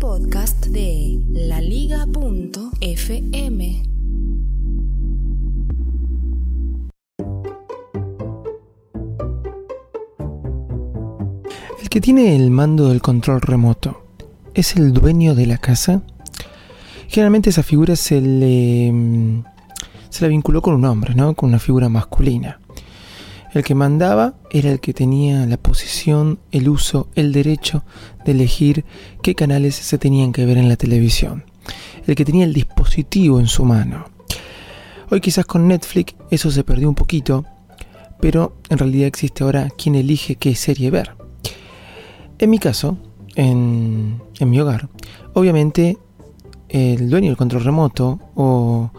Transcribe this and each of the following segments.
Podcast de laliga.fm. ¿El que tiene el mando del control remoto es el dueño de la casa? Generalmente esa figura se le mm, se la vinculó con un hombre, ¿no? Con una figura masculina. El que mandaba era el que tenía la posición, el uso, el derecho de elegir qué canales se tenían que ver en la televisión. El que tenía el dispositivo en su mano. Hoy quizás con Netflix eso se perdió un poquito, pero en realidad existe ahora quien elige qué serie ver. En mi caso, en, en mi hogar, obviamente el dueño del control remoto o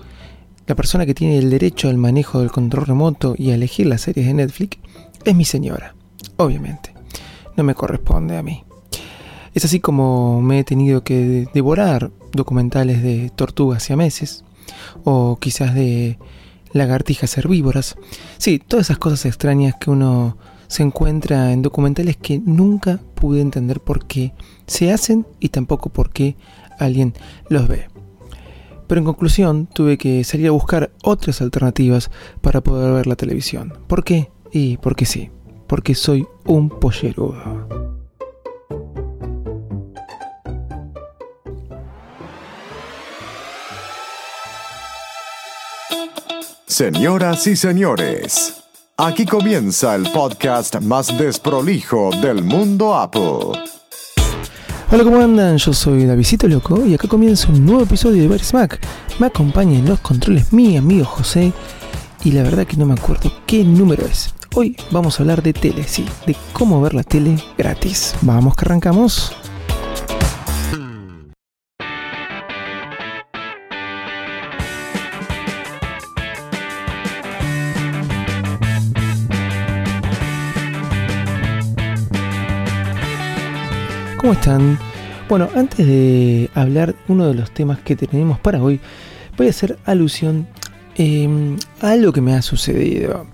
la persona que tiene el derecho al manejo del control remoto y a elegir las series de Netflix es mi señora, obviamente. No me corresponde a mí. Es así como me he tenido que devorar documentales de tortugas y meses o quizás de lagartijas herbívoras. Sí, todas esas cosas extrañas que uno se encuentra en documentales que nunca pude entender por qué se hacen y tampoco por qué alguien los ve. Pero en conclusión tuve que salir a buscar otras alternativas para poder ver la televisión. ¿Por qué? Y porque sí, porque soy un pollerudo. Señoras y señores, aquí comienza el podcast más desprolijo del mundo Apple. Hola, ¿cómo andan? Yo soy Davidito Loco y acá comienza un nuevo episodio de Bar Smack. Me acompaña en los controles mi amigo José y la verdad que no me acuerdo qué número es. Hoy vamos a hablar de tele, sí, de cómo ver la tele gratis. Vamos que arrancamos. ¿Cómo están? Bueno, antes de hablar uno de los temas que tenemos para hoy, voy a hacer alusión eh, a algo que me ha sucedido.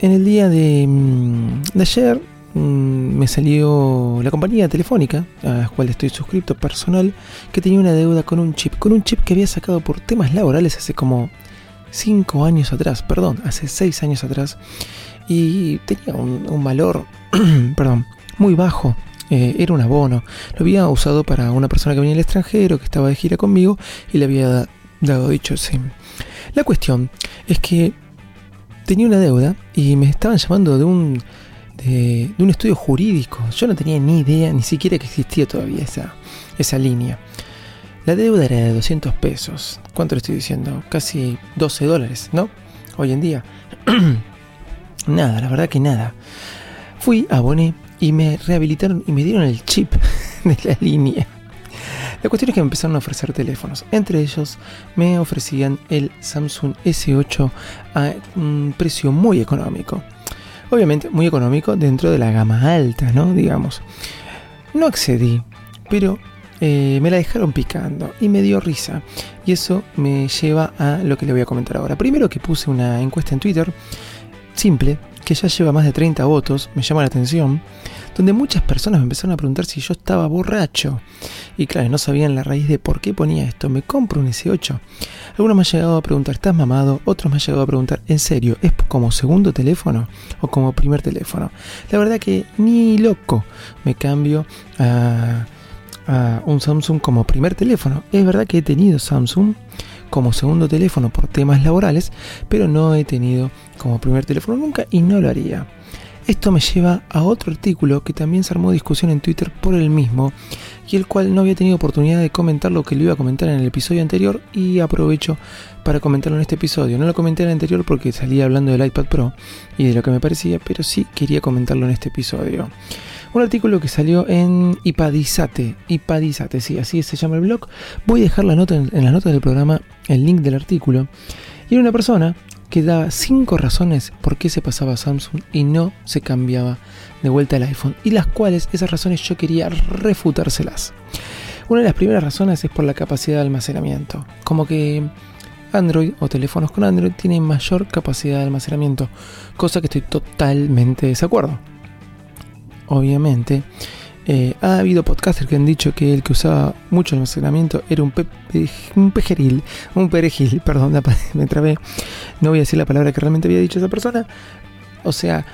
En el día de, mm, ayer mm, me salió la compañía telefónica a la cual estoy suscrito personal que tenía una deuda con un chip, con un chip que había sacado por temas laborales hace como 5 años atrás, perdón, hace 6 años atrás y tenía un, un valor, perdón, muy bajo eh, era un abono. Lo había usado para una persona que venía del extranjero, que estaba de gira conmigo, y le había dado dicho sí. La cuestión es que tenía una deuda y me estaban llamando de un, de, un estudio jurídico. Yo no tenía ni idea, ni siquiera que existía todavía esa, esa línea. La deuda era de 200 pesos. ¿Cuánto le estoy diciendo? Casi 12 dólares, ¿no? Hoy en día. nada, la verdad que nada. Fui, aboné y me rehabilitaron y me dieron el chip de la línea. La cuestión es que me empezaron a ofrecer teléfonos. Entre ellos me ofrecían el Samsung S8 a un precio muy económico. Obviamente muy económico dentro de la gama alta, ¿no? Digamos. No accedí, pero eh, me la dejaron picando y me dio risa. Y eso me lleva a lo que le voy a comentar ahora. Primero que puse una encuesta en Twitter, simple, que ya lleva más de 30 votos, me llama la atención, donde muchas personas me empezaron a preguntar si yo estaba borracho. Y claro, no sabían la raíz de por qué ponía esto. Me compro un S8. Algunos me han llegado a preguntar, ¿estás mamado? Otros me han llegado a preguntar, ¿en serio? ¿Es como segundo teléfono o como primer teléfono? La verdad que ni loco me cambio a, a un Samsung como primer teléfono. Es verdad que he tenido Samsung como segundo teléfono por temas laborales, pero no he tenido como primer teléfono nunca y no lo haría. Esto me lleva a otro artículo que también se armó discusión en Twitter por el mismo y el cual no había tenido oportunidad de comentar lo que lo iba a comentar en el episodio anterior y aprovecho para comentarlo en este episodio. No lo comenté en el anterior porque salía hablando del iPad Pro y de lo que me parecía, pero sí quería comentarlo en este episodio. Un artículo que salió en Ipadizate, Ipadizate, sí, así se llama el blog. Voy a dejar la nota en, las notas del programa, el link del artículo. Y era una persona que daba cinco razones por qué se pasaba a Samsung y no se cambiaba de vuelta al iPhone. Y las cuales, esas razones yo quería refutárselas. Una de las primeras razones es por la capacidad de almacenamiento. Como que Android o teléfonos con Android tienen mayor capacidad de almacenamiento. Cosa que estoy totalmente de desacuerdo obviamente. Eh, ha habido podcasters que han dicho que el que usaba mucho almacenamiento era un, un pejeril, un perejil, perdón, me trabé. No voy a decir la palabra que realmente había dicho esa persona. O sea,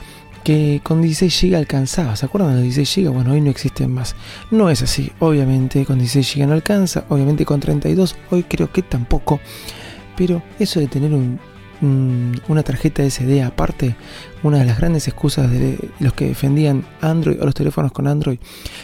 que con 16 GB alcanzaba. ¿Se acuerdan de los 16 GB? Bueno, hoy no existen más. No es así. Obviamente con 16 GB no alcanza. Obviamente con 32 hoy creo que tampoco. Pero eso de tener un una tarjeta SD aparte, una de las grandes excusas de los que defendían Android o los teléfonos con Android,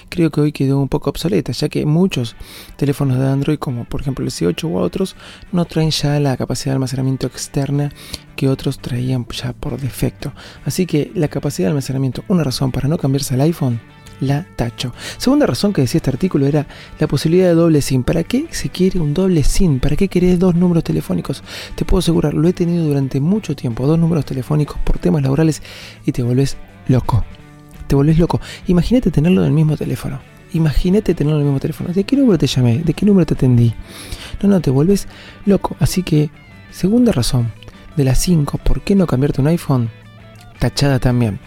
creo que hoy quedó un poco obsoleta, ya que muchos teléfonos de Android, como por ejemplo el C8 u otros, no traen ya la capacidad de almacenamiento externa que otros traían ya por defecto. Así que la capacidad de almacenamiento, una razón para no cambiarse al iPhone, la tacho. Segunda razón que decía este artículo era la posibilidad de doble SIM. ¿Para qué se quiere un doble SIM? ¿Para qué querés dos números telefónicos? Te puedo asegurar, lo he tenido durante mucho tiempo, dos números telefónicos por temas laborales y te volvés loco. Te volvés loco. Imagínate tenerlo en el mismo teléfono. Imagínate tenerlo en el mismo teléfono. ¿De qué número te llamé? ¿De qué número te atendí? No, no, te vuelves loco. Así que, segunda razón, de las 5, ¿por qué no cambiarte un iPhone? Tachada también.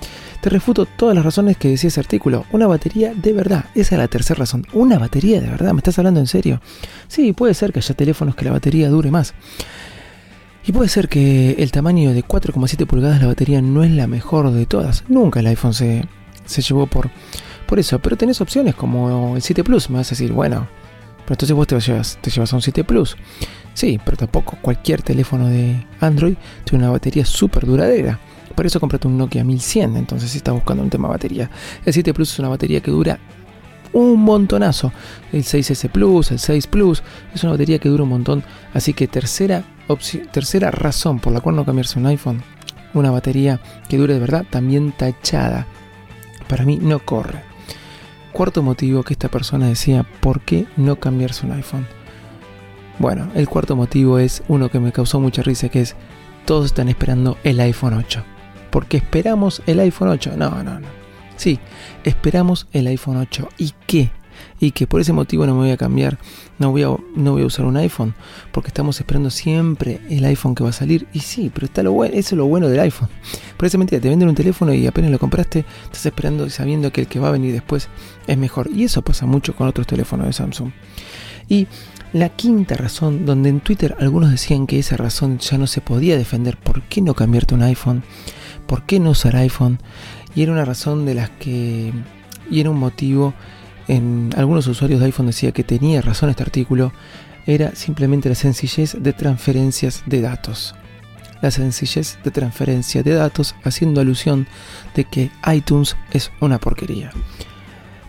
Te refuto todas las razones que decía ese artículo. Una batería de verdad. Esa es la tercera razón. Una batería de verdad. ¿Me estás hablando en serio? Sí, puede ser que haya teléfonos que la batería dure más. Y puede ser que el tamaño de 4,7 pulgadas la batería no es la mejor de todas. Nunca el iPhone se, se llevó por, por eso. Pero tenés opciones como el 7 Plus. Me vas a decir, bueno, pero entonces vos te llevas, te llevas a un 7 Plus. Sí, pero tampoco cualquier teléfono de Android tiene una batería súper duradera. Por eso comprate un Nokia 1100, entonces si estás buscando un tema batería. El 7 Plus es una batería que dura un montonazo. El 6S Plus, el 6 Plus, es una batería que dura un montón. Así que tercera, tercera razón por la cual no cambiarse un iPhone, una batería que dure de verdad, también tachada. Para mí no corre. Cuarto motivo que esta persona decía, ¿por qué no cambiarse un iPhone? Bueno, el cuarto motivo es uno que me causó mucha risa, que es, todos están esperando el iPhone 8 porque esperamos el iPhone 8. No, no, no. Sí, esperamos el iPhone 8. ¿Y qué? Y que por ese motivo no me voy a cambiar, no voy a, no voy a usar un iPhone, porque estamos esperando siempre el iPhone que va a salir. Y sí, pero está lo bueno, eso es lo bueno del iPhone. Por esa mentira, te venden un teléfono y apenas lo compraste, estás esperando y sabiendo que el que va a venir después es mejor. Y eso pasa mucho con otros teléfonos de Samsung. Y la quinta razón, donde en Twitter algunos decían que esa razón ya no se podía defender, ¿por qué no cambiarte un iPhone? ¿Por qué no usar iPhone? Y era una razón de las que, y era un motivo, en algunos usuarios de iPhone decía que tenía razón este artículo, era simplemente la sencillez de transferencias de datos. la sencillez de transferencia de datos, haciendo alusión de que iTunes es una porquería.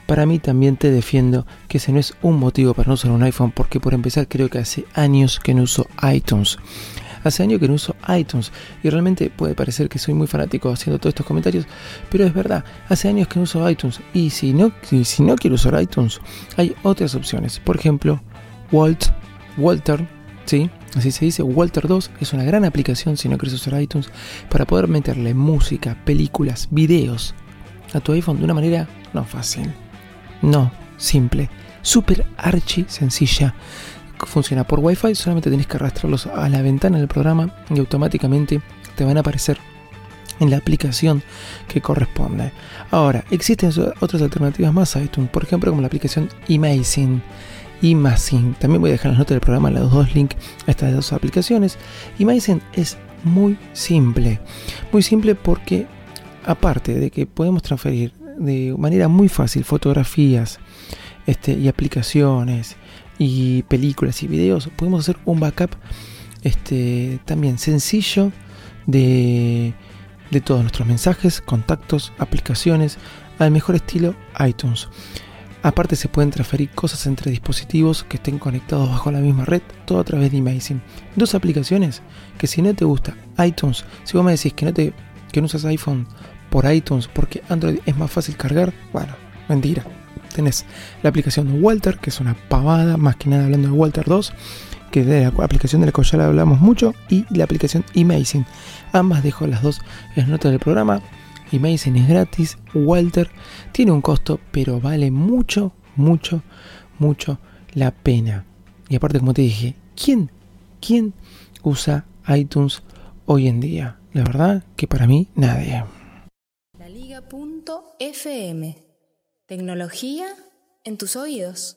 Para mí también te defiendo que ese no es un motivo para no usar un iPhone, porque por empezar creo que hace años que no uso iTunes. Hace años que no uso iTunes y realmente puede parecer que soy muy fanático haciendo todos estos comentarios, pero es verdad, hace años que no uso iTunes y si no, si, no quiero usar iTunes, hay otras opciones. Por ejemplo, Walt, Walter, ¿sí? Así se dice, Walter 2 es una gran aplicación si no quieres usar iTunes para poder meterle música, películas, videos a tu iPhone de una manera no fácil, no simple, super archi sencilla funciona por Wi-Fi, solamente tenés que arrastrarlos a la ventana del programa y automáticamente te van a aparecer en la aplicación que corresponde. Ahora, existen otras alternativas más a iTunes, por ejemplo, como la aplicación Imagine. Imagine. También voy a dejar en las notas del programa los dos links a estas dos aplicaciones. Imagine es muy simple. Muy simple porque, aparte de que podemos transferir de manera muy fácil fotografías este, y aplicaciones y películas y videos, podemos hacer un backup este, también sencillo de, de todos nuestros mensajes, contactos, aplicaciones, al mejor estilo iTunes. Aparte se pueden transferir cosas entre dispositivos que estén conectados bajo la misma red, todo a través de Amazing. Dos aplicaciones que si no te gusta iTunes, si vos me decís que no, te, que no usas iPhone por iTunes porque Android es más fácil cargar, bueno, mentira tenés la aplicación de Walter, que es una pavada, más que nada hablando de Walter 2, que de la aplicación de la que ya hablamos mucho, y la aplicación Amazing. Ambas dejo las dos en las notas del programa. Amazing es gratis, Walter tiene un costo, pero vale mucho, mucho, mucho la pena. Y aparte, como te dije, ¿quién, quién usa iTunes hoy en día? La verdad que para mí nadie. La Tecnología en tus oídos.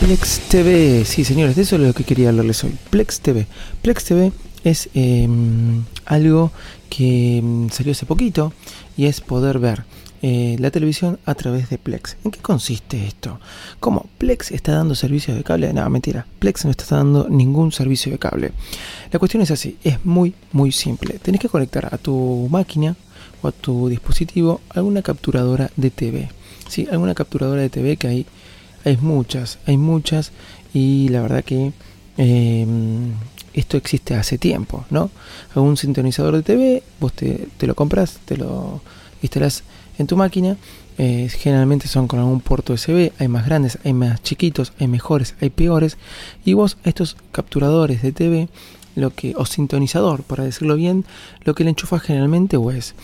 Plex TV, sí señores, de eso es lo que quería hablarles hoy. Plex TV. Plex TV es em, algo que em, salió hace poquito y es poder ver eh, la televisión a través de Plex. ¿En qué consiste esto? ¿Cómo? ¿Plex está dando servicio de cable? No, mentira. Plex no está dando ningún servicio de cable. La cuestión es así, es muy, muy simple. Tenés que conectar a tu máquina o a tu dispositivo alguna capturadora de TV. ¿Sí? Alguna capturadora de TV que hay, hay muchas, hay muchas y la verdad que... Em, esto existe hace tiempo, ¿no? Algún sintonizador de TV, vos te, te lo compras, te lo instalas en tu máquina. Eh, generalmente son con algún puerto USB, hay más grandes, hay más chiquitos, hay mejores, hay peores. Y vos estos capturadores de TV, lo que, o sintonizador, para decirlo bien, lo que le enchufas generalmente o es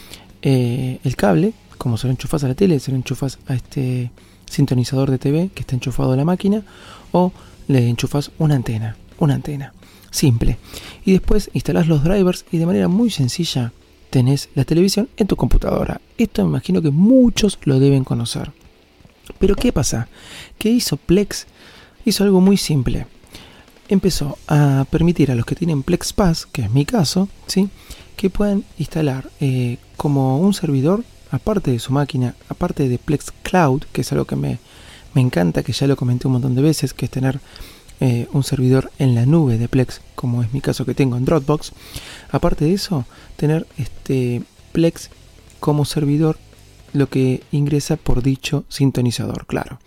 eh, el cable, como se lo enchufas a la tele, se lo enchufas a este sintonizador de TV que está enchufado a la máquina, o le enchufas una antena, una antena, simple. Y después instalas los drivers y de manera muy sencilla tenés la televisión en tu computadora. Esto me imagino que muchos lo deben conocer. Pero ¿qué pasa? ¿Qué hizo Plex? Hizo algo muy simple. Empezó a permitir a los que tienen Plex Pass, que es mi caso, ¿sí? que puedan instalar eh, como un servidor, aparte de su máquina, aparte de Plex Cloud, que es algo que me, me encanta, que ya lo comenté un montón de veces, que es tener eh, un servidor en la nube de Plex, como es mi caso que tengo en Dropbox. Aparte de eso, tener este Plex como servidor, lo que ingresa por dicho sintonizador, claro.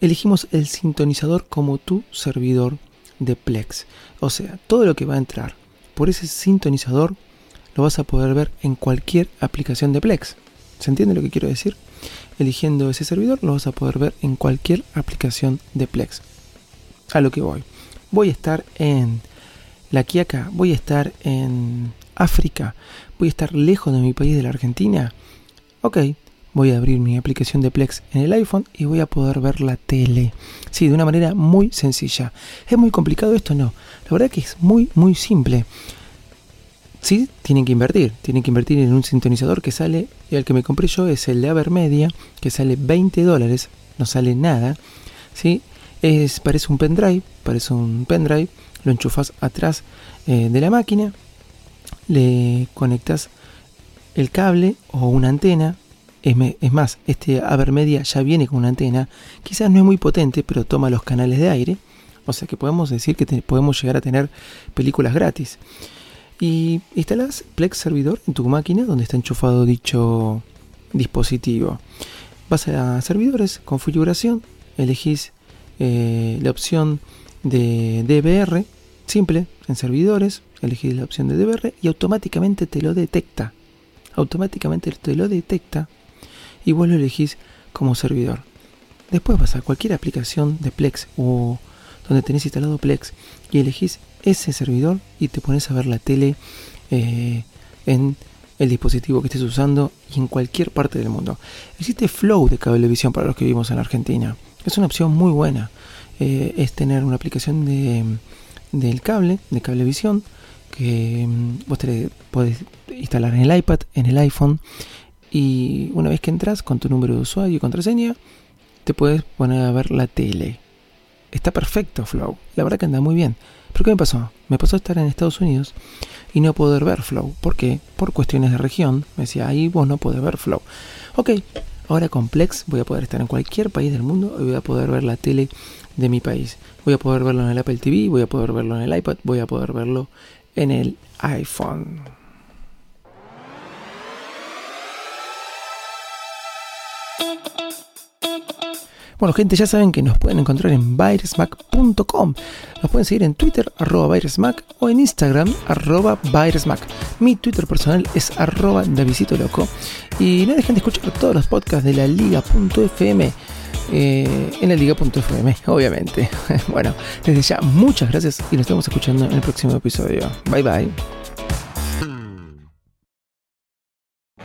Elegimos el sintonizador como tu servidor de Plex. O sea, todo lo que va a entrar por ese sintonizador lo vas a poder ver en cualquier aplicación de Plex. ¿Se entiende lo que quiero decir? Eligiendo ese servidor lo vas a poder ver en cualquier aplicación de Plex a lo que voy. Voy a estar en La Quiaca, voy a estar en África, voy a estar lejos de mi país de la Argentina. Ok, voy a abrir mi aplicación de Plex en el iPhone y voy a poder ver la tele. Sí, de una manera muy sencilla. ¿Es muy complicado esto? No. La verdad que es muy, muy simple. Sí, tienen que invertir. Tienen que invertir en un sintonizador que sale, y el que me compré yo es el de Avermedia, que sale 20 dólares, no sale nada. ¿sí? Es, parece un pendrive, parece un pendrive, lo enchufas atrás eh, de la máquina, le conectas el cable o una antena. Es, más, este Avermedia ya viene con una antena. Quizás no es muy potente, pero toma los canales de aire. O sea que podemos decir que podemos llegar a tener películas gratis. Y instalas Plex Servidor en tu máquina donde está enchufado dicho dispositivo. Vas a servidores, configuración, elegís eh, la opción de DVR, simple, en servidores, elegís la opción de DVR y automáticamente te lo detecta. Automáticamente te lo detecta y vos lo elegís como servidor. Después vas a cualquier aplicación de Plex o donde tenés instalado Plex y elegís ese servidor y te pones a ver la tele eh, en el dispositivo que estés usando y en cualquier parte del mundo. Existe Flow de cablevisión para los que vivimos en Argentina. Es una opción muy buena. Eh, es tener una aplicación de, del cable, de cablevisión, que mm, vos te podés instalar en el iPad, en el iPhone, y una vez que entras con tu número de usuario y contraseña, te puedes poner a ver la tele. Está perfecto Flow, la verdad que anda muy bien. ¿Pero qué me pasó? Me pasó estar en Estados Unidos y no poder ver Flow. ¿Por qué? Por cuestiones de región. Me decía, ahí vos no podés ver Flow. Ok, ahora con Plex voy a poder estar en cualquier país del mundo y voy a poder ver la tele de mi país. Voy a poder verlo en el Apple TV, voy a poder verlo en el iPad, voy a poder verlo en el iPhone. Bueno, gente, ya saben que nos pueden encontrar en virusmac.com. Nos pueden seguir en Twitter, arroba virusmac, o en Instagram, arroba virusmac. Mi Twitter personal es arroba Davidito Loco. Y no dejen de escuchar todos los podcasts de la liga.fm. eh, en la liga.fm, obviamente. bueno, desde ya, muchas gracias y nos estamos escuchando en el próximo episodio. Bye bye.